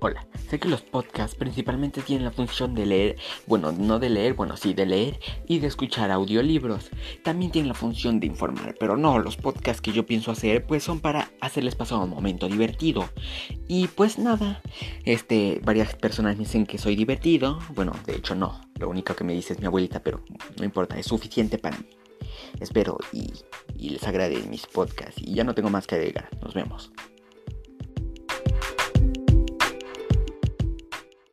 Hola, sé que los podcasts principalmente tienen la función de leer, bueno, no de leer, bueno, sí, de leer y de escuchar audiolibros. También tienen la función de informar, pero no, los podcasts que yo pienso hacer pues son para hacerles pasar un momento divertido. Y pues nada, este, varias personas me dicen que soy divertido, bueno, de hecho no, lo único que me dice es mi abuelita, pero no importa, es suficiente para mí. Espero y, y les agrade mis podcasts y ya no tengo más que agregar, nos vemos.